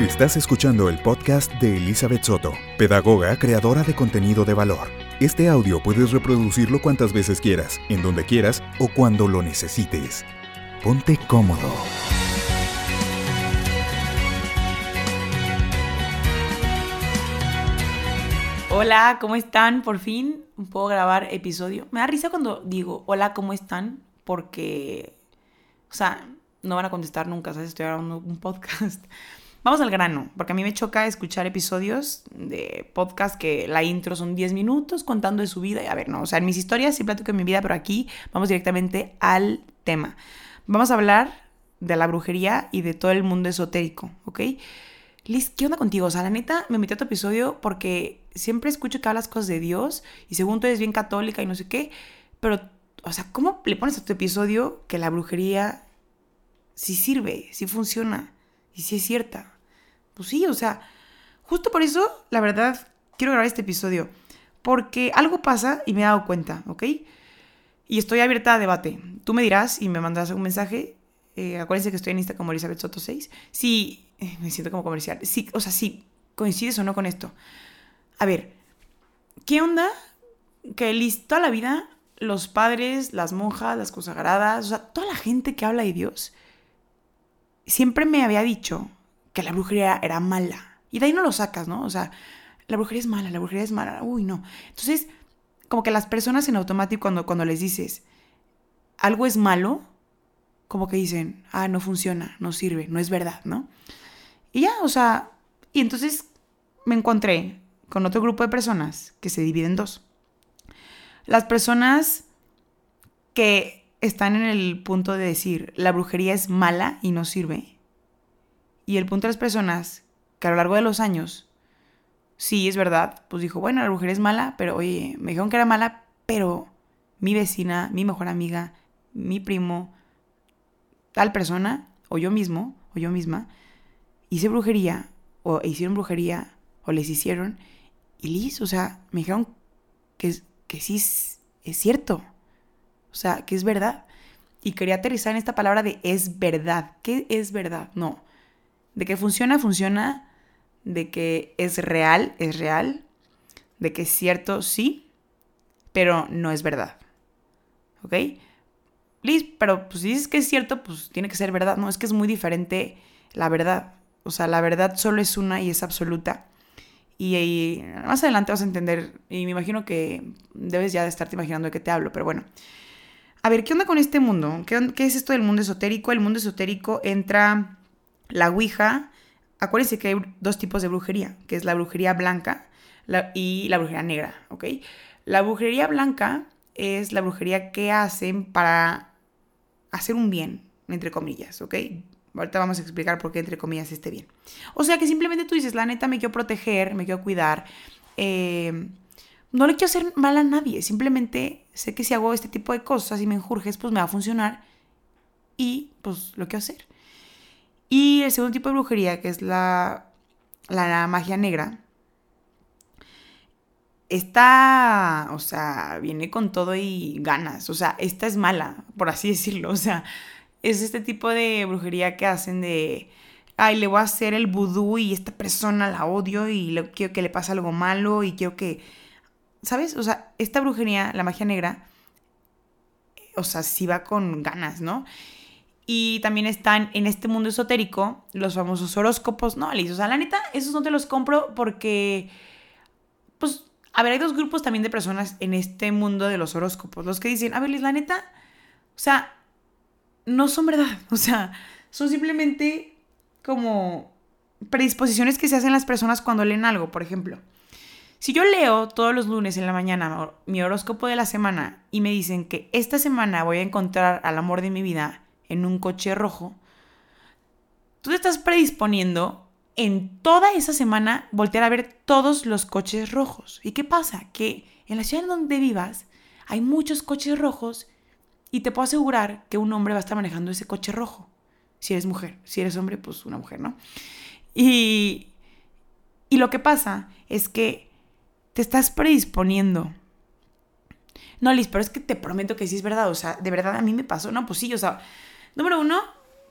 Estás escuchando el podcast de Elizabeth Soto, pedagoga creadora de contenido de valor. Este audio puedes reproducirlo cuantas veces quieras, en donde quieras o cuando lo necesites. Ponte cómodo. Hola, ¿cómo están? Por fin puedo grabar episodio. Me da risa cuando digo hola, ¿cómo están? Porque, o sea, no van a contestar nunca, ¿sabes? Estoy grabando un podcast. Vamos al grano, porque a mí me choca escuchar episodios de podcast que la intro son 10 minutos contando de su vida. Y a ver, no, o sea, en mis historias sí platico de mi vida, pero aquí vamos directamente al tema. Vamos a hablar de la brujería y de todo el mundo esotérico, ¿ok? Liz, ¿qué onda contigo? O sea, la neta, me metí a tu episodio porque siempre escucho que hablas cosas de Dios y según tú eres bien católica y no sé qué, pero, o sea, ¿cómo le pones a tu episodio que la brujería sí sirve, sí funciona y sí es cierta? Pues sí, o sea, justo por eso, la verdad, quiero grabar este episodio, porque algo pasa y me he dado cuenta, ¿ok? Y estoy abierta a debate. Tú me dirás y me mandarás un mensaje. Eh, acuérdense que estoy en Insta como Elizabeth Soto 6. Si, eh, me siento como comercial. Sí, o sea, si coincides o no con esto. A ver, ¿qué onda que toda la vida los padres, las monjas, las consagradas, o sea, toda la gente que habla de Dios, siempre me había dicho que la brujería era mala. Y de ahí no lo sacas, ¿no? O sea, la brujería es mala, la brujería es mala, uy, no. Entonces, como que las personas en automático cuando, cuando les dices algo es malo, como que dicen, ah, no funciona, no sirve, no es verdad, ¿no? Y ya, o sea, y entonces me encontré con otro grupo de personas que se dividen en dos. Las personas que están en el punto de decir la brujería es mala y no sirve. Y el punto de las personas que a lo largo de los años, sí es verdad, pues dijo, bueno, la brujería es mala, pero oye, me dijeron que era mala, pero mi vecina, mi mejor amiga, mi primo, tal persona, o yo mismo, o yo misma, hice brujería, o hicieron brujería, o les hicieron, y Liz, o sea, me dijeron que, que sí es, es cierto. O sea, que es verdad. Y quería aterrizar en esta palabra de es verdad. ¿Qué es verdad? No. De que funciona, funciona. De que es real, es real. De que es cierto, sí. Pero no es verdad. ¿Ok? Liz, pero pues si dices que es cierto, pues tiene que ser verdad. No, es que es muy diferente la verdad. O sea, la verdad solo es una y es absoluta. Y, más adelante vas a entender, y me imagino que debes ya de estarte imaginando de qué te hablo, pero bueno. A ver, ¿qué onda con este mundo? ¿Qué, ¿Qué, es esto del mundo esotérico? El mundo esotérico entra la Ouija. Acuérdense que hay dos tipos de brujería, que es la brujería blanca y la brujería negra, ¿ok? La brujería blanca es la brujería que hacen para hacer un bien, entre comillas, ¿ok? Ahorita vamos a explicar por qué entre comillas este bien. O sea que simplemente tú dices, la neta me quiero proteger, me quiero cuidar. Eh, no le quiero hacer mal a nadie. Simplemente sé que si hago este tipo de cosas y me enjurges, pues me va a funcionar. Y pues lo quiero hacer. Y el segundo tipo de brujería, que es la, la magia negra, esta, o sea, viene con todo y ganas. O sea, esta es mala, por así decirlo. O sea, es este tipo de brujería que hacen de, ay, le voy a hacer el vudú y esta persona la odio y quiero que le pase algo malo y quiero que, ¿sabes? O sea, esta brujería, la magia negra, o sea, sí va con ganas, ¿no? Y también están en este mundo esotérico los famosos horóscopos. No, Liz, o sea, la neta, esos no te los compro porque, pues, a ver, hay dos grupos también de personas en este mundo de los horóscopos. Los que dicen, a ver, la neta, o sea, no son verdad. O sea, son simplemente como predisposiciones que se hacen las personas cuando leen algo, por ejemplo. Si yo leo todos los lunes en la mañana mi horóscopo de la semana y me dicen que esta semana voy a encontrar al amor de mi vida en un coche rojo, tú te estás predisponiendo en toda esa semana voltear a ver todos los coches rojos. ¿Y qué pasa? Que en la ciudad donde vivas hay muchos coches rojos y te puedo asegurar que un hombre va a estar manejando ese coche rojo. Si eres mujer. Si eres hombre, pues una mujer, ¿no? Y, y lo que pasa es que te estás predisponiendo. No, Liz, pero es que te prometo que sí es verdad. O sea, de verdad a mí me pasó. No, pues sí, o sea, número uno,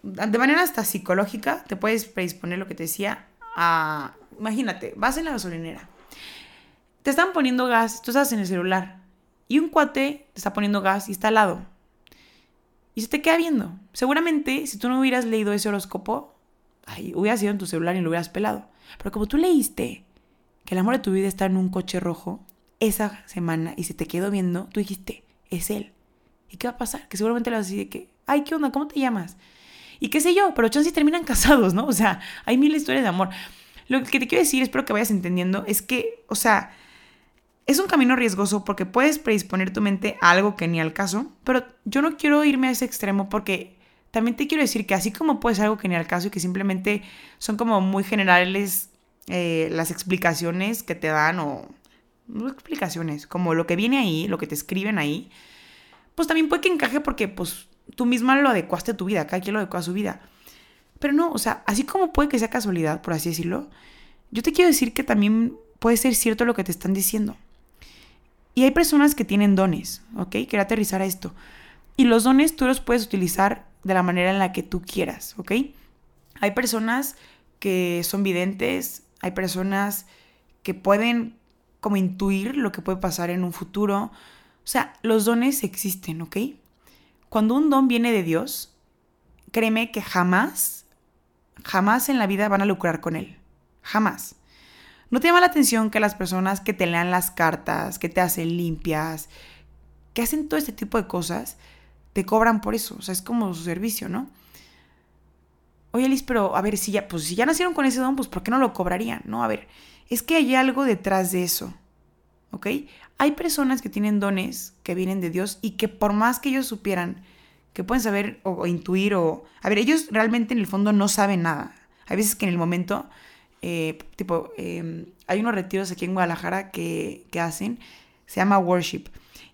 de manera hasta psicológica, te puedes predisponer lo que te decía. Imagínate, vas en la gasolinera. Te están poniendo gas, tú estás en el celular. Y un cuate te está poniendo gas y está al lado. Y se te queda viendo. Seguramente, si tú no hubieras leído ese horóscopo, ay, hubieras ido en tu celular y lo hubieras pelado. Pero como tú leíste que el amor de tu vida está en un coche rojo esa semana y se te quedó viendo, tú dijiste, es él. ¿Y qué va a pasar? Que seguramente le vas a decir que, ay, ¿qué onda? ¿Cómo te llamas? Y qué sé yo, pero chances terminan casados, ¿no? O sea, hay mil historias de amor. Lo que te quiero decir, espero que vayas entendiendo, es que, o sea, es un camino riesgoso porque puedes predisponer tu mente a algo que ni al caso, pero yo no quiero irme a ese extremo porque también te quiero decir que así como puede ser algo que ni al caso y que simplemente son como muy generales eh, las explicaciones que te dan o no explicaciones, como lo que viene ahí, lo que te escriben ahí, pues también puede que encaje porque pues tú misma lo adecuaste a tu vida, cada quien lo adecuó a su vida. Pero no, o sea, así como puede que sea casualidad, por así decirlo, yo te quiero decir que también puede ser cierto lo que te están diciendo. Y hay personas que tienen dones, ¿ok? Quiero aterrizar a esto. Y los dones tú los puedes utilizar de la manera en la que tú quieras, ¿ok? Hay personas que son videntes, hay personas que pueden como intuir lo que puede pasar en un futuro. O sea, los dones existen, ¿ok? Cuando un don viene de Dios, créeme que jamás, jamás en la vida van a lucrar con él. Jamás. ¿No te llama la atención que las personas que te lean las cartas, que te hacen limpias, que hacen todo este tipo de cosas, te cobran por eso? O sea, es como su servicio, ¿no? Oye, Liz, pero a ver, si ya, pues si ya nacieron con ese don, pues ¿por qué no lo cobrarían? No, a ver, es que hay algo detrás de eso. ¿Ok? Hay personas que tienen dones que vienen de Dios y que por más que ellos supieran, que pueden saber o, intuir o... A ver, ellos realmente en el fondo no saben nada. Hay veces que en el momento, eh, tipo, em, hay unos retiros aquí en Guadalajara que, que hacen, se llama worship.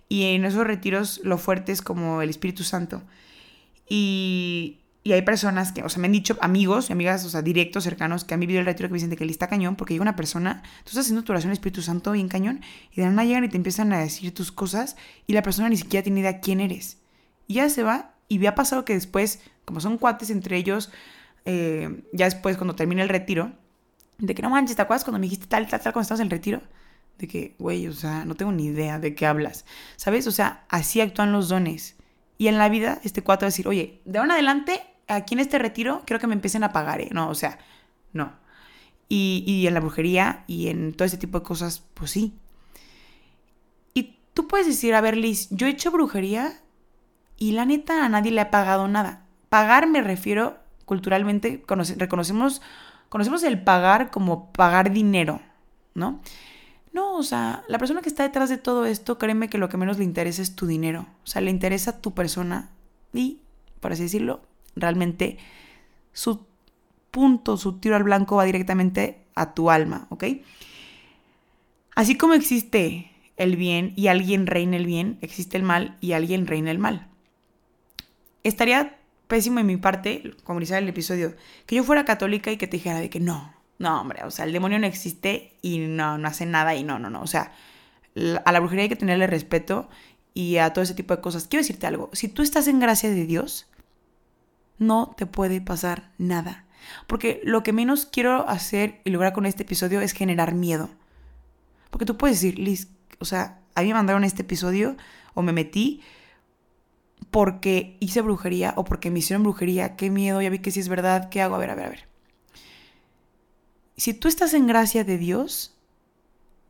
Y en esos retiros lo fuerte es como el Espíritu Santo. Y, y hay personas que, o sea, me han dicho amigos y amigas, o sea, directos, cercanos, que han vivido el retiro que me dicen de que lista cañón, porque llega una persona, tú estás haciendo tu oración Espíritu Santo bien cañón, y de nada llegan y te empiezan a decir tus cosas, y la persona ni siquiera tiene idea quién eres. Y ya se va, y me ha pasado que después, como son cuates entre ellos, eh, ya después, cuando termina el retiro, de que no manches, ¿te acuerdas cuando me dijiste tal, tal, tal, cuando estabas en el retiro? De que, güey, o sea, no tengo ni idea de qué hablas. ¿Sabes? O sea, así actúan los dones. Y en la vida, este cuate va a decir, oye, de ahora adelante aquí en este retiro quiero que me empiecen a pagar, ¿eh? No, o sea, no. Y, y en la brujería y en todo ese tipo de cosas, pues sí. Y tú puedes decir, a ver, Liz, yo he hecho brujería y la neta a nadie le ha pagado nada. Pagar me refiero culturalmente, reconocemos, conocemos el pagar como pagar dinero, ¿no? No, o sea, la persona que está detrás de todo esto, créeme que lo que menos le interesa es tu dinero. O sea, le interesa tu persona y, por así decirlo, realmente su punto, su tiro al blanco va directamente a tu alma, ¿ok? Así como existe el bien y alguien reina el bien, existe el mal y alguien reina el mal. Estaría pésimo en mi parte, como dice el episodio, que yo fuera católica y que te dijera de que no, no, hombre, o sea, el demonio no existe y no, no hace nada y no, no, no, o sea, a la brujería hay que tenerle respeto y a todo ese tipo de cosas. Quiero decirte algo, si tú estás en gracia de Dios, no te puede pasar nada. Porque lo que menos quiero hacer y lograr con este episodio es generar miedo. Porque tú puedes decir, Liz, o sea, a mí me mandaron este episodio o me metí porque hice brujería o porque me hicieron brujería. Qué miedo, ya vi que si es verdad, ¿qué hago? A ver, a ver, a ver. Si tú estás en gracia de Dios,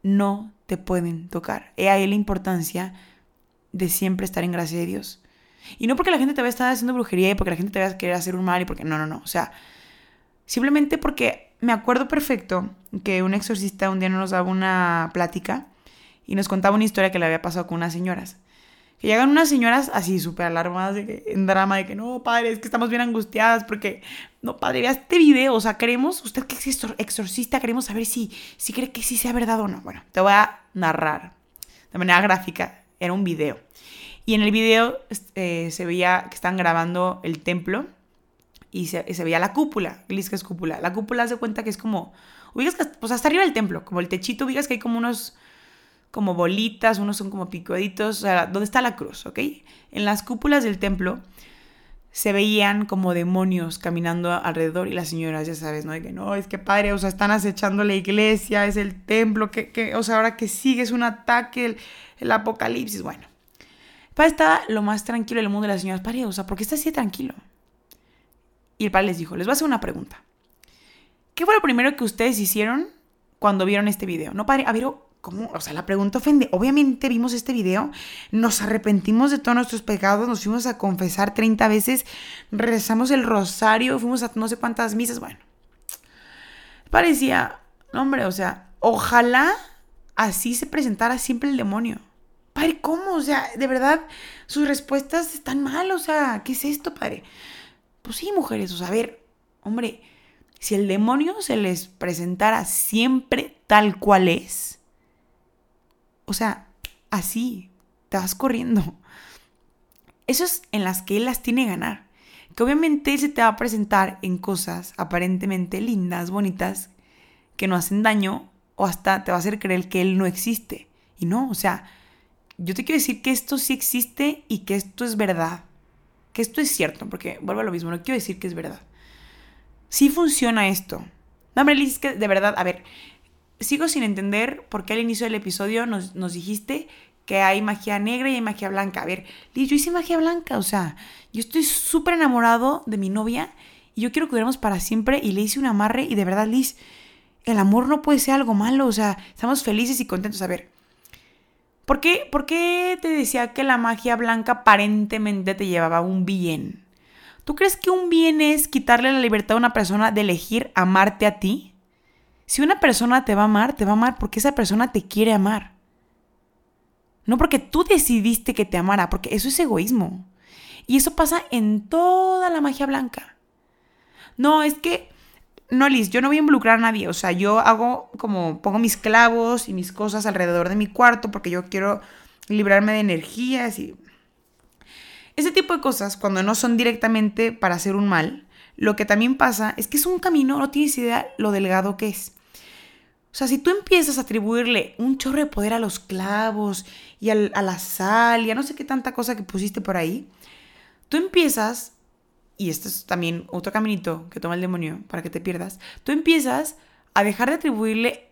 no te pueden tocar. He ahí la importancia de siempre estar en gracia de Dios. Y no porque la gente te vaya a estar haciendo brujería y porque la gente te vaya a querer hacer un mal y porque no, no, no. O sea, simplemente porque me acuerdo perfecto que un exorcista un día nos daba una plática y nos contaba una historia que le había pasado con unas señoras. Que llegan unas señoras así súper alarmadas de que, en drama de que no, padre, es que estamos bien angustiadas porque, no, padre, vea este video, o sea, queremos, usted que es exorcista, queremos saber si, si cree que sí sea verdad o no. Bueno, te voy a narrar de manera gráfica, era un video. Y en el video eh, se veía que están grabando el templo y se, veía la cúpula. ¿Qué es cúpula? La cúpula hace cuenta que es como, ubicas que, pues hasta arriba del templo, como el techito, ubicas que hay como unos, como bolitas, unos son como picuditos, o sea, ¿dónde está la cruz? ¿Ok? En las cúpulas del templo se veían como demonios caminando alrededor y las señoras, ya sabes, ¿no? Que no, es que padre, o sea, están acechando la iglesia, es el templo, que, que o sea, ahora que sigue es un ataque, el, el apocalipsis, bueno. Padre estaba lo más tranquilo del mundo de las señoras, padre, o sea, ¿por qué está así tranquilo? Y el padre les dijo, les voy a hacer una pregunta. ¿Qué fue lo primero que ustedes hicieron cuando vieron este video? No, padre, a ver, ¿cómo? O sea, la pregunta ofende. Obviamente vimos este video, nos arrepentimos de todos nuestros pecados, nos fuimos a confesar 30 veces, rezamos el rosario, fuimos a no sé cuántas misas, bueno. Parecía, hombre, o sea, ojalá así se presentara siempre el demonio. ¿Cómo? O sea, de verdad, sus respuestas están mal, o sea, ¿qué es esto, padre? Pues sí, mujeres, o sea, a ver, hombre, si el demonio se les presentara siempre tal cual es, o sea, así, te vas corriendo. Eso es en las que él las tiene que ganar. Que obviamente él se te va a presentar en cosas aparentemente lindas, bonitas, que no hacen daño o hasta te va a hacer creer que él no existe. Y no, o sea, yo te quiero decir que esto sí existe y que esto es verdad. Que esto es cierto, porque vuelvo a lo mismo, no quiero decir que es verdad. Sí funciona esto. No, Liz, que de verdad, a ver, sigo sin entender por qué al inicio del episodio nos, dijiste que hay magia negra y hay magia blanca. A ver, Liz, yo hice magia blanca, o sea, yo estoy súper enamorado de mi novia y yo quiero que duremos para siempre y le hice un amarre y de verdad, Liz, el amor no puede ser algo malo, o sea, estamos felices y contentos. A ver, ¿por qué, ¿por qué te decía que la magia blanca aparentemente te llevaba un bien? ¿Tú crees que un bien es quitarle la libertad a una persona de elegir amarte a ti? Si una persona te va a amar, te va a amar porque esa persona te quiere amar. No porque tú decidiste que te amara, porque eso es egoísmo. Y eso pasa en toda la magia blanca. No, es que, no, Liz, yo no voy a involucrar a nadie. O sea, yo hago como, pongo mis clavos y mis cosas alrededor de mi cuarto porque yo quiero librarme de energías y... Ese tipo de cosas, cuando no son directamente para hacer un mal, lo que también pasa es que es un camino, no tienes idea lo delgado que es. O sea, si tú empiezas a atribuirle un chorro de poder a los clavos y a la sal y a no sé qué tanta cosa que pusiste por ahí, tú empiezas, y esto es también otro caminito que toma el demonio para que te pierdas, tú empiezas a dejar de atribuirle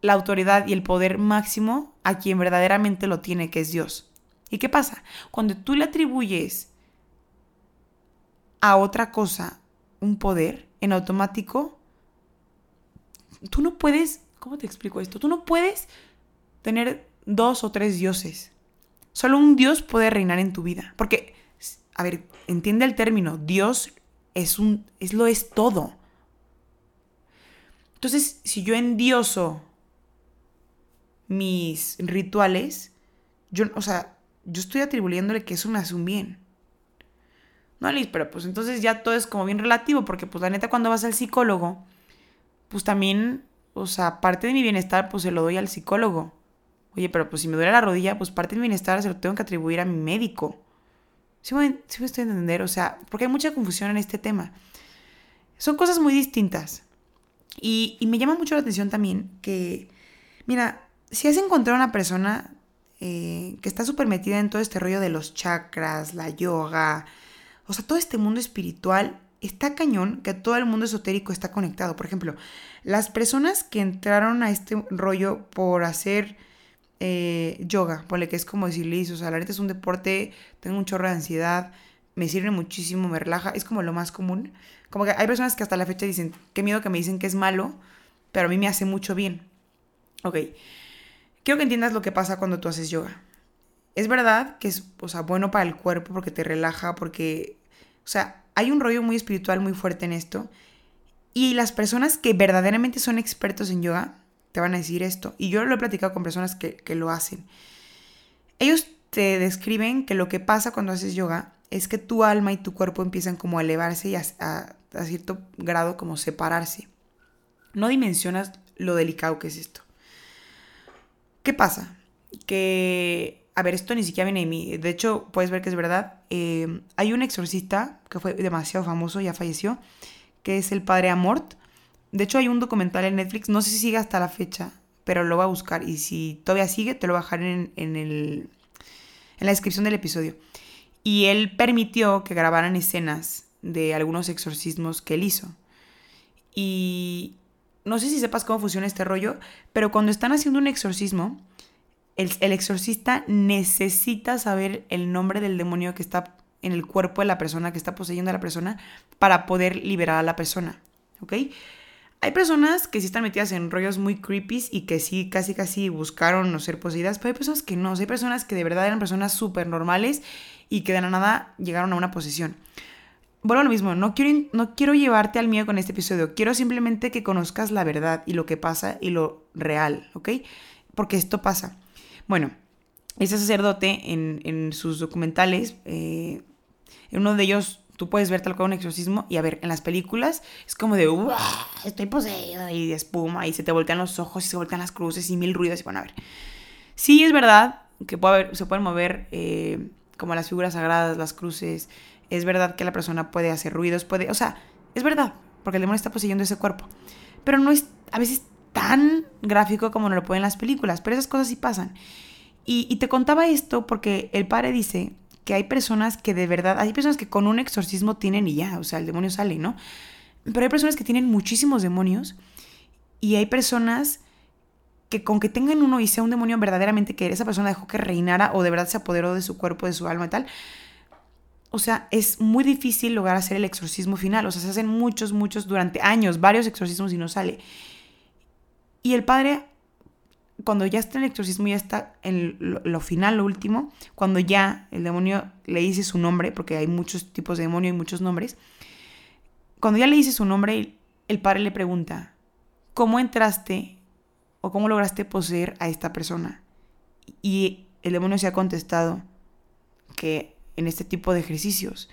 la autoridad y el poder máximo a quien verdaderamente lo tiene, que es Dios. ¿Y qué pasa? Cuando tú le atribuyes a otra cosa un poder, en automático, tú no puedes, ¿cómo te explico esto? Tú no puedes tener dos o tres dioses. Solo un dios puede reinar en tu vida. Porque, a ver, entiende el término, Dios es un, es lo es todo. Entonces, si yo endioso mis rituales, yo, o sea, yo estoy atribuyéndole que eso me hace un bien. No, Liz, pero pues entonces ya todo es como bien relativo, porque pues la neta cuando vas al psicólogo, pues también, o sea, parte de mi bienestar pues se lo doy al psicólogo. Oye, pero pues si me duele la rodilla, pues parte de mi bienestar se lo tengo que atribuir a mi médico. ¿Sí me, sí me estoy a entender? O sea, porque hay mucha confusión en este tema. Son cosas muy distintas. Y, me llama mucho la atención también que, mira, si has encontrado una persona eh, que está súper metida en todo este rollo de los chakras, la yoga, o sea, todo este mundo espiritual está cañón que todo el mundo esotérico está conectado. Por ejemplo, las personas que entraron a este rollo por hacer eh, yoga, ponle que es como decirle, o sea, la neta es un deporte, tengo un chorro de ansiedad, me sirve muchísimo, me relaja, es como lo más común. Como que hay personas que hasta la fecha dicen, qué miedo que me dicen que es malo, pero a mí me hace mucho bien. Ok, quiero que entiendas lo que pasa cuando tú haces yoga. Es verdad que es o sea, bueno para el cuerpo porque te relaja, porque o sea, hay un rollo muy espiritual muy fuerte en esto. Y las personas que verdaderamente son expertos en yoga te van a decir esto. Y yo lo he platicado con personas que, lo hacen. Ellos te describen que lo que pasa cuando haces yoga es que tu alma y tu cuerpo empiezan como a elevarse y a, a cierto grado como separarse. No dimensionas lo delicado que es esto. ¿Qué pasa? Que a ver, esto ni siquiera viene de mí. De hecho, puedes ver que es verdad. Eh, hay un exorcista que fue demasiado famoso, ya falleció, que es el padre Amort. De hecho, hay un documental en Netflix, no sé si sigue hasta la fecha, pero lo va a buscar. Y si todavía sigue, te lo voy a dejar en, el, en la descripción del episodio. Y él permitió que grabaran escenas de algunos exorcismos que él hizo. Y no sé si sepas cómo funciona este rollo, pero cuando están haciendo un exorcismo, el, el, exorcista necesita saber el nombre del demonio que está en el cuerpo de la persona, que está poseyendo a la persona, para poder liberar a la persona. ¿Ok? Hay personas que sí están metidas en rollos muy creepy y que sí, casi casi buscaron no ser poseídas, pero hay personas que no. Hay personas que de verdad eran personas súper normales y que de la nada llegaron a una posesión. Bueno, lo mismo, no quiero, no quiero llevarte al miedo con este episodio, quiero simplemente que conozcas la verdad y lo que pasa y lo real, ¿ok? Porque esto pasa. Bueno, ese sacerdote en, en sus documentales, eh, en uno de ellos tú puedes ver tal cual un exorcismo y a ver, en las películas es como de, estoy poseída y de espuma y se te voltean los ojos y se voltean las cruces y mil ruidos y bueno, a ver. Sí es verdad que se pueden mover eh, como las figuras sagradas, las cruces, es verdad que la persona puede hacer ruidos, puede, o sea, es verdad, porque el demonio está poseyendo ese cuerpo, pero no es a veces tan gráfico como nos lo pueden las películas, pero esas cosas sí pasan. Y te contaba esto porque el padre dice que hay personas que de verdad, hay personas que con un exorcismo tienen y ya, o sea, el demonio sale, ¿no? Pero hay personas que tienen muchísimos demonios y hay personas que con que tengan uno y sea un demonio verdaderamente que esa persona dejó que reinara o de verdad se apoderó de su cuerpo, de su alma y tal, o sea, es muy difícil lograr hacer el exorcismo final. O sea, se hacen muchos, muchos durante años, varios exorcismos y no sale. Y el padre cuando ya está en el exorcismo, ya está en lo, final, lo último, cuando ya el demonio le dice su nombre, porque hay muchos tipos de demonio y muchos nombres, cuando ya le dice su nombre, el padre le pregunta, ¿cómo entraste o cómo lograste poseer a esta persona? Y el demonio se ha contestado que en este tipo de ejercicios.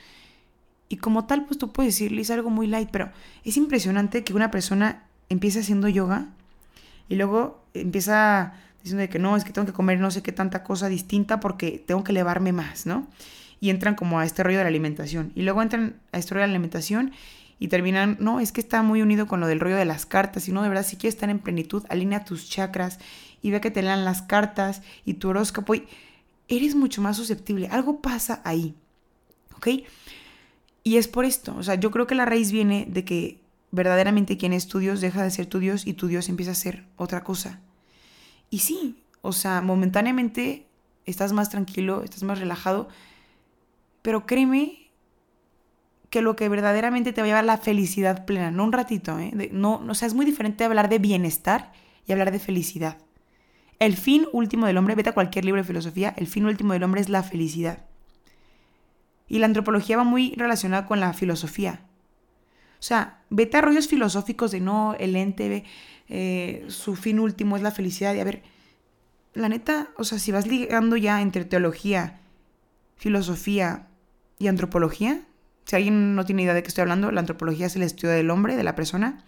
Y como tal, pues tú puedes decirle, es algo muy light, pero es impresionante que una persona empiece haciendo yoga y luego empieza diciendo de que no, es que tengo que comer no sé qué tanta cosa distinta porque tengo que elevarme más, ¿no? Y entran como a este rollo de la alimentación. Y luego entran a este rollo de la alimentación y terminan, no, es que está muy unido con lo del rollo de las cartas. Y no, de verdad, si quieres estar en plenitud, alinea tus chakras y ve que te lean las cartas y tu horóscopo. Y eres mucho más susceptible. Algo pasa ahí. ¿Ok? Y es por esto. O sea, yo creo que la raíz viene de que verdaderamente quien es tu Dios deja de ser tu Dios y tu Dios empieza a ser otra cosa. Y sí, o sea, momentáneamente estás más tranquilo, estás más relajado, pero créeme que lo que verdaderamente te va a llevar a la felicidad plena, no un ratito, ¿eh? no, o sea, es muy diferente hablar de bienestar y hablar de felicidad. El fin último del hombre, vete a cualquier libro de filosofía, el fin último del hombre es la felicidad. Y la antropología va muy relacionada con la filosofía. O sea, vete a rollos filosóficos de no, el ente, eh, su fin último es la felicidad. Y a ver, la neta, o sea, si vas ligando ya entre teología, filosofía y antropología, si alguien no tiene idea de qué estoy hablando, la antropología es el estudio del hombre, de la persona.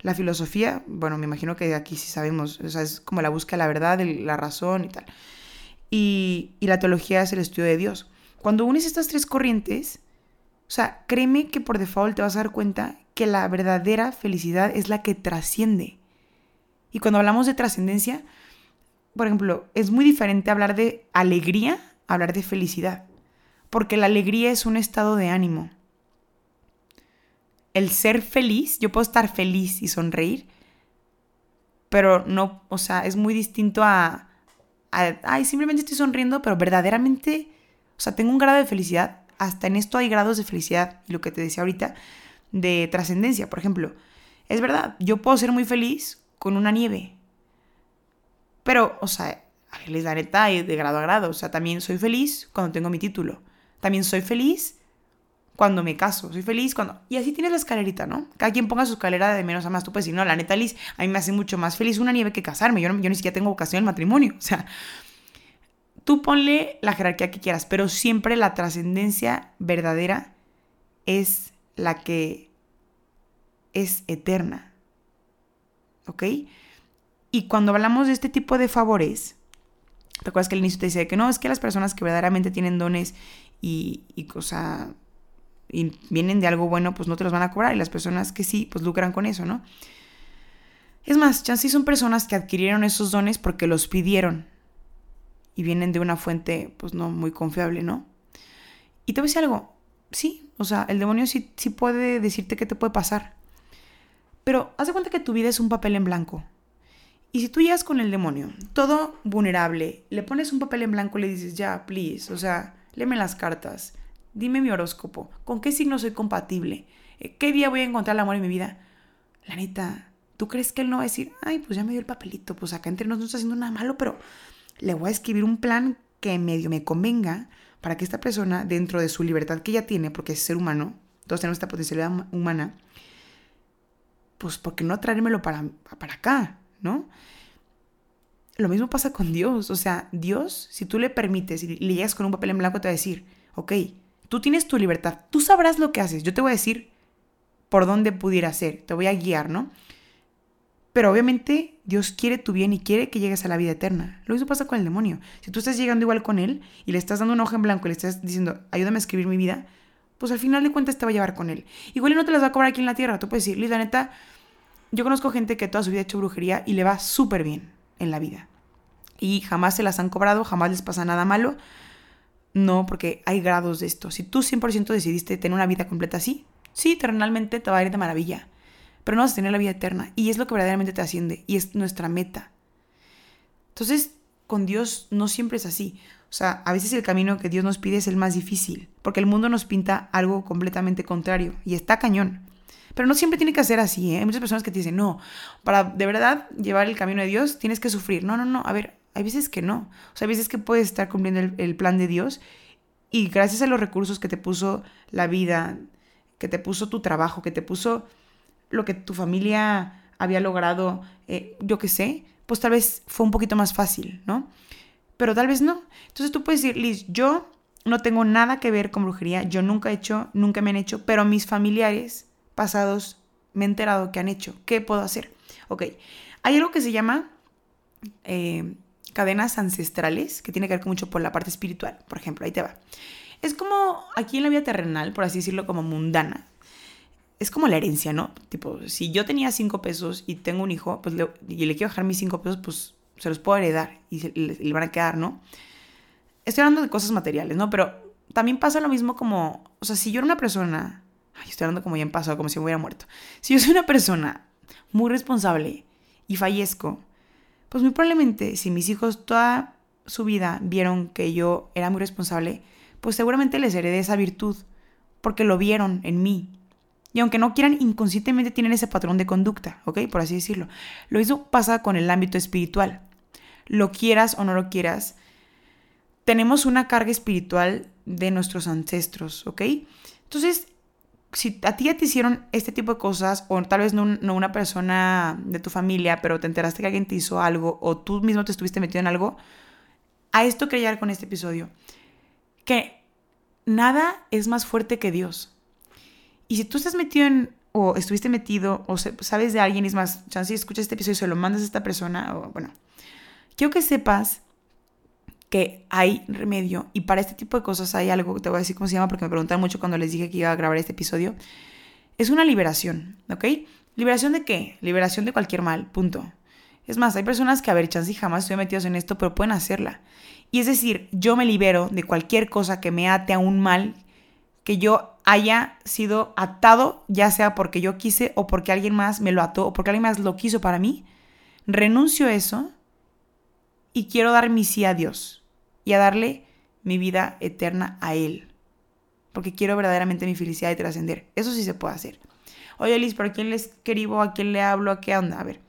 La filosofía, bueno, me imagino que aquí sí sabemos, o sea, es como la búsqueda de la verdad, de la razón y tal. Y, y la teología es el estudio de Dios. Cuando unes estas tres corrientes, o sea, créeme que por default te vas a dar cuenta que la verdadera felicidad es la que trasciende. Y cuando hablamos de trascendencia, por ejemplo, es muy diferente hablar de alegría a hablar de felicidad. Porque la alegría es un estado de ánimo. El ser feliz, yo puedo estar feliz y sonreír, pero no, o sea, es muy distinto a, ay, simplemente estoy sonriendo, pero verdaderamente, o sea, tengo un grado de felicidad hasta en esto hay grados de felicidad y lo que te decía ahorita de trascendencia. Por ejemplo, es verdad, yo puedo ser muy feliz con una nieve. Pero, o sea, a ver, la neta de grado a grado. O sea, también soy feliz cuando tengo mi título. También soy feliz cuando me caso. Soy feliz cuando... Y así tienes la escalerita, ¿no? Cada quien ponga su escalera de menos a más. Tú puedes decir, no, la neta, Liz, a mí me hace mucho más feliz una nieve que casarme. Yo, yo ni siquiera tengo vocación al matrimonio. O sea, Tú ponle la jerarquía que quieras, pero siempre la trascendencia verdadera es la que es eterna. ¿Ok? Y cuando hablamos de este tipo de favores, ¿te acuerdas que al inicio te decía que no? Es que las personas que verdaderamente tienen dones y, y, y vienen de algo bueno, pues no te los van a cobrar. Y las personas que sí, pues lucran con eso, ¿no? Es más, chance son personas que adquirieron esos dones porque los pidieron y vienen de una fuente pues no muy confiable, ¿no? Y te voy a decir algo, sí, o sea, el demonio sí, sí puede decirte qué te puede pasar. Pero haz cuenta que tu vida es un papel en blanco. Y si tú llegas con el demonio, todo vulnerable, le pones un papel en blanco y le dices, ya, please, o sea, léeme las cartas, dime mi horóscopo, con qué signo soy compatible, eh, qué día voy a encontrar el amor en mi vida. La neta, ¿tú crees que él no va a decir, ay, pues ya me dio el papelito, pues acá entre nosotros no está haciendo nada malo, pero le voy a escribir un plan que medio me convenga para que esta persona, dentro de su libertad que ella tiene, porque es ser humano, todos tenemos esta potencialidad humana, pues, ¿por qué no traérmelo para, para acá? ¿no? Lo mismo pasa con Dios. O sea, Dios, si tú le permites y le llegas con un papel en blanco, te va a decir, ok, tú tienes tu libertad, tú sabrás lo que haces. Yo te voy a decir por dónde pudiera ser, te voy a guiar, ¿no? Pero obviamente Dios quiere tu bien y quiere que llegues a la vida eterna. Lo mismo pasa con el demonio. Si tú estás llegando igual con él y le estás dando un hoja en blanco y le estás diciendo, ayúdame a escribir mi vida, pues al final de cuentas te va a llevar con él. Igual no te las va a cobrar aquí en la tierra. Tú puedes decir, la neta, yo conozco gente que toda su vida ha hecho brujería y le va súper bien en la vida. Y jamás se las han cobrado, jamás les pasa nada malo. No, porque hay grados de esto. Si tú 100% decidiste tener una vida completa así, sí, terrenalmente te va a ir de maravilla. Pero no vas a tener la vida eterna. Y es lo que verdaderamente te asciende. Y es nuestra meta. Entonces, con Dios no siempre es así. O sea, a veces el camino que Dios nos pide es el más difícil. Porque el mundo nos pinta algo completamente contrario. Y está cañón. Pero no siempre tiene que ser así, ¿eh? Hay muchas personas que te dicen, no, para de verdad llevar el camino de Dios tienes que sufrir. No, no, no, a ver, hay veces que no. O sea, hay veces que puedes estar cumpliendo el, plan de Dios y gracias a los recursos que te puso la vida, que te puso tu trabajo, que te puso lo que tu familia había logrado, eh, yo qué sé, pues tal vez fue un poquito más fácil, ¿no? Pero tal vez no. Entonces tú puedes decir, Liz, yo no tengo nada que ver con brujería, yo nunca he hecho, nunca me han hecho, pero mis familiares pasados me he enterado que han hecho. ¿Qué puedo hacer? Ok, hay algo que se llama eh, cadenas ancestrales, que tiene que ver mucho por la parte espiritual. Por ejemplo, ahí te va. Es como aquí en la vida terrenal, por así decirlo, como mundana. Es como la herencia, ¿no? Tipo, si yo tenía cinco pesos y tengo un hijo, pues y le quiero dejar mis cinco pesos, pues se los puedo heredar y le van a quedar, ¿no? Estoy hablando de cosas materiales, ¿no? Pero también pasa lo mismo como, o sea, si yo era una persona estoy hablando como ya en pasado, como si me hubiera muerto. Si yo soy una persona muy responsable y fallezco, pues muy probablemente si mis hijos toda su vida vieron que yo era muy responsable, pues seguramente les heredé esa virtud, porque lo vieron en mí. Y aunque no quieran, inconscientemente tienen ese patrón de conducta, ¿ok? Por así decirlo. Lo mismo pasa con el ámbito espiritual. Lo quieras o no lo quieras, tenemos una carga espiritual de nuestros ancestros, ¿ok? Entonces, si a ti ya te hicieron este tipo de cosas, o tal vez no, una persona de tu familia, pero te enteraste que alguien te hizo algo, o tú mismo te estuviste metido en algo, a esto quería llegar con este episodio. Que nada es más fuerte que Dios. Y si tú estás metido en, o estuviste metido, o sabes de alguien, es más, chance escuchas este episodio y se lo mandas a esta persona, o bueno, quiero que sepas que hay remedio y para este tipo de cosas hay algo, te voy a decir cómo se llama porque me preguntaron mucho cuando les dije que iba a grabar este episodio. Es una liberación, ¿ok? ¿Liberación de qué? Liberación de cualquier mal, punto. Es más, hay personas que, a ver, chance jamás estoy metidos en esto, pero pueden hacerla. Y es decir, yo me libero de cualquier cosa que me ate a un mal que yo haya sido atado, ya sea porque yo quise o porque alguien más me lo ató o porque alguien más lo quiso para mí. Renuncio a eso y quiero dar mi sí a Dios y a darle mi vida eterna a Él. Porque quiero verdaderamente mi felicidad y trascender. Eso sí se puede hacer. Oye, Liz, ¿pero quién le escribo? ¿A quién le hablo? ¿A qué onda? A ver.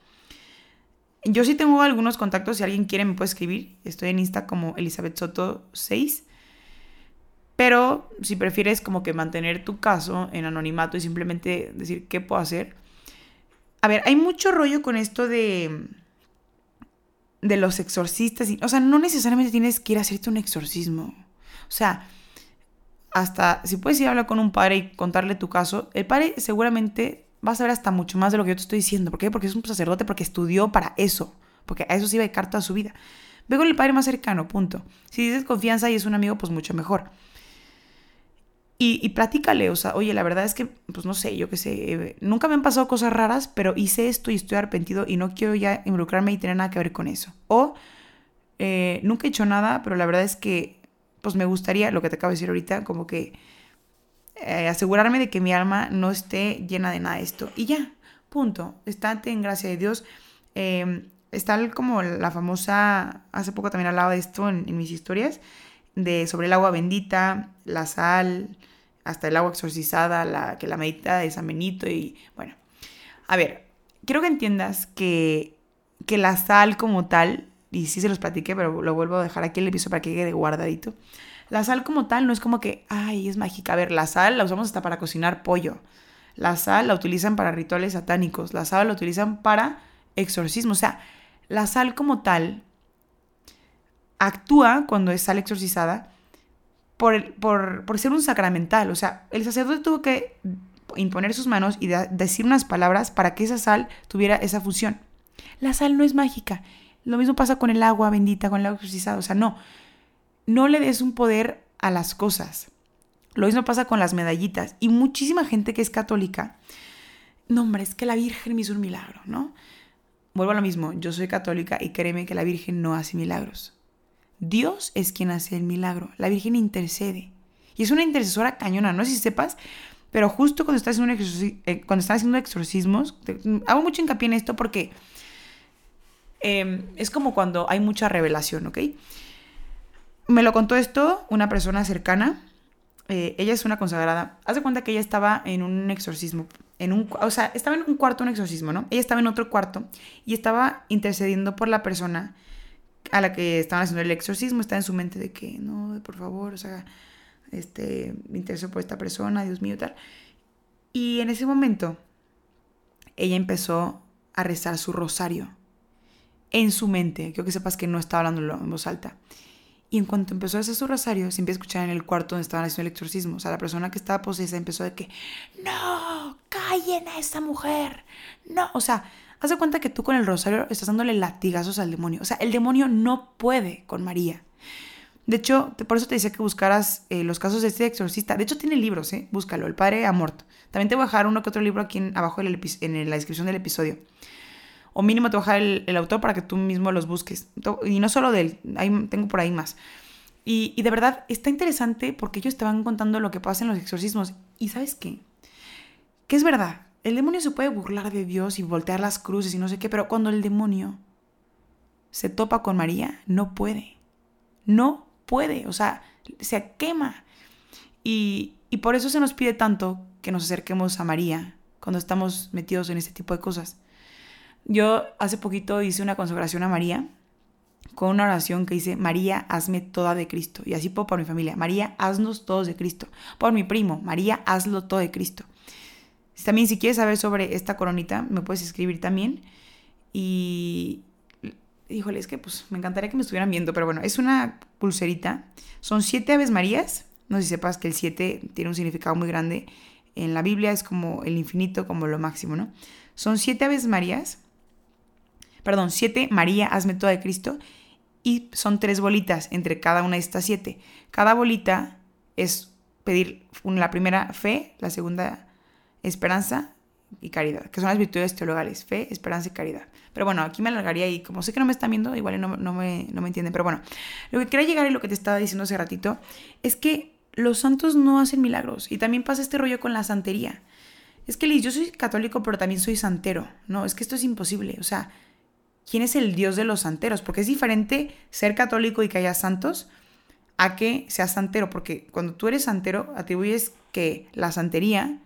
Yo sí tengo algunos contactos. Si alguien quiere, me puede escribir. Estoy en Insta como Elizabeth Soto 6. Pero si prefieres como que mantener tu caso en anonimato y simplemente decir qué puedo hacer. A ver, hay mucho rollo con esto de de los exorcistas. o sea, no necesariamente tienes que ir a hacerte un exorcismo. O sea, hasta si puedes ir a hablar con un padre y contarle tu caso, el padre seguramente va a saber hasta mucho más de lo que yo te estoy diciendo. ¿Por qué? Porque es un sacerdote, porque estudió para eso. Porque a eso se iba a dedicar toda su vida. Ve con el padre más cercano, punto. Si dices confianza y es un amigo, pues mucho mejor. Y, y platícale, o sea, oye, la verdad es que, pues no sé, yo qué sé, eh, nunca me han pasado cosas raras, pero hice esto y estoy arrepentido y no quiero ya involucrarme y tener nada que ver con eso. O eh, nunca he hecho nada, pero la verdad es que pues me gustaría, lo que te acabo de decir ahorita, como que eh, asegurarme de que mi alma no esté llena de nada de esto. Y ya, punto. Estate en gracia de Dios. Eh, está como la famosa, hace poco también hablaba de esto en, mis historias, de sobre el agua bendita, la sal, hasta el agua exorcizada, la que la medita de San y bueno. A ver, quiero que entiendas que, que la sal como tal, y sí se los platiqué, pero lo vuelvo a dejar aquí el episodio para que quede guardadito. La sal como tal no es como que, ay, es mágica. A ver, la sal la usamos hasta para cocinar pollo. La sal la utilizan para rituales satánicos. La sal la utilizan para exorcismo. O sea, la sal como tal actúa cuando es sal exorcizada por, ser un sacramental. O sea, el sacerdote tuvo que imponer sus manos y decir unas palabras para que esa sal tuviera esa función. La sal no es mágica. Lo mismo pasa con el agua bendita, con el agua exorcizada. O sea, no. No le des un poder a las cosas. Lo mismo pasa con las medallitas. Y muchísima gente que es católica, no, hombre, es que la Virgen me hizo un milagro, ¿no? vuelvo a lo mismo, yo soy católica y créeme que la Virgen no hace milagros. Dios es quien hace el milagro, la Virgen intercede. Y es una intercesora cañona, no sé si sepas, pero justo cuando estás haciendo, eh, cuando haciendo exorcismos, hago mucho hincapié en esto porque em, es como cuando hay mucha revelación, ¿ok? Me lo contó esto una persona cercana, eh, ella es una consagrada, haz de cuenta que ella estaba en un exorcismo en un, o sea, estaba en un cuarto un exorcismo, ¿no? Ella estaba en otro cuarto y estaba intercediendo por la persona a la que estaban haciendo el exorcismo, está en su mente de que, no, por favor, o sea, este, me intereso por esta persona, Dios mío, tal. Y en ese momento, ella empezó a rezar su rosario en su mente. Quiero que sepas que no estaba hablándolo en voz alta. Y en cuanto empezó a hacer su rosario, se empieza a escuchar en el cuarto donde estaban haciendo el exorcismo. O sea, la persona que estaba posesa empezó de que, no, callen a esa mujer. No, o sea, haz de cuenta que tú con el rosario estás dándole latigazos al demonio. O sea, el demonio no puede con María. De hecho, por eso te decía que buscaras eh, los casos de este exorcista. De hecho, tiene libros, ¿eh? Búscalo, El Padre Amort. También te voy a dejar uno que otro libro aquí abajo en, en la descripción del episodio o mínimo te voy a dejar el, autor para que tú mismo los busques. Y no solo de él, tengo por ahí más. Y, y, de verdad está interesante porque ellos te van contando lo que pasa en los exorcismos. ¿Y sabes qué? Que es verdad, el demonio se puede burlar de Dios y voltear las cruces y no sé qué, pero cuando el demonio se topa con María, no puede. No puede, o sea, se quema. Y, y por eso se nos pide tanto que nos acerquemos a María cuando estamos metidos en este tipo de cosas. Yo hace poquito hice una consagración a María con una oración que dice, María, hazme toda de Cristo. Y así puedo por mi familia, María, haznos todos de Cristo. Por mi primo, María, hazlo todo de Cristo. También si quieres saber sobre esta coronita, me puedes escribir también. Y, híjole, es que pues me encantaría que me estuvieran viendo, pero bueno, es una pulserita. Son siete Aves Marías. No sé si sepas que el siete tiene un significado muy grande. En la Biblia es como el infinito, como lo máximo, ¿no? Son siete Aves Marías perdón, siete, María, hazme toda de Cristo, y son tres bolitas entre cada una de estas siete. Cada bolita es pedir la primera fe, la segunda esperanza y caridad, que son las virtudes teologales, fe, esperanza y caridad. Pero bueno, aquí me alargaría y como sé que no me están viendo, igual no, no, me, no me entienden. Pero bueno, lo que quería llegar y lo que te estaba diciendo hace ratito es que los santos no hacen milagros. Y también pasa este rollo con la santería. Es que Liz, yo soy católico, pero también soy santero. No, es que esto es imposible. O sea, quién es el Dios de los santeros, porque es diferente ser católico y que haya santos a que seas santero, porque cuando tú eres santero atribuyes que la santería,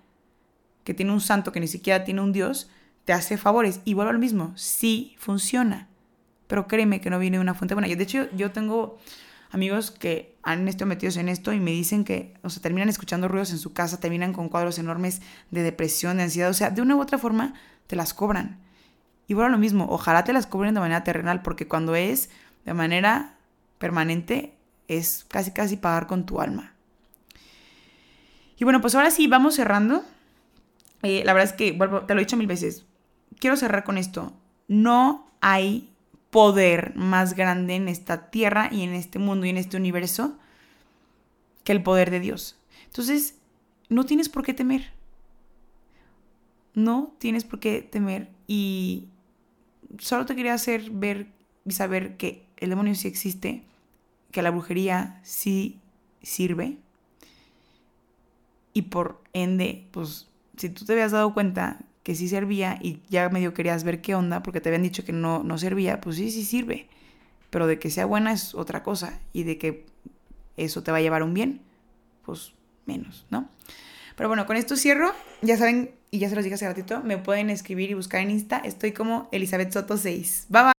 que tiene un santo que ni siquiera tiene un Dios, te hace favores. Y vuelvo al mismo, sí funciona, pero créeme que no viene de una fuente buena. Yo, de hecho, yo tengo amigos que han estado metidos en esto y me dicen que, o sea, terminan escuchando ruidos en su casa, terminan con cuadros enormes de depresión, de ansiedad, o sea, de una u otra forma te las cobran. Y bueno, lo mismo, ojalá te las cubren de manera terrenal, porque cuando es de manera permanente, es casi casi pagar con tu alma. Y bueno, pues ahora sí, vamos cerrando. Eh, la verdad es que, te lo he dicho mil veces, quiero cerrar con esto. No hay poder más grande en esta tierra y en este mundo y en este universo que el poder de Dios. Entonces, no tienes por qué temer. No tienes por qué temer. Y solo te quería hacer ver y saber que el demonio sí existe, que la brujería sí sirve. Y por ende, pues si tú te habías dado cuenta que sí servía y ya medio querías ver qué onda porque te habían dicho que no, no servía, pues sí, sí sirve. Pero de que sea buena es otra cosa y de que eso te va a llevar un bien, pues menos, ¿no? Pero bueno, con esto cierro. Ya saben, y ya se los dije hace ratito, me pueden escribir y buscar en Insta. Estoy como Elizabeth Soto 6. Bye bye.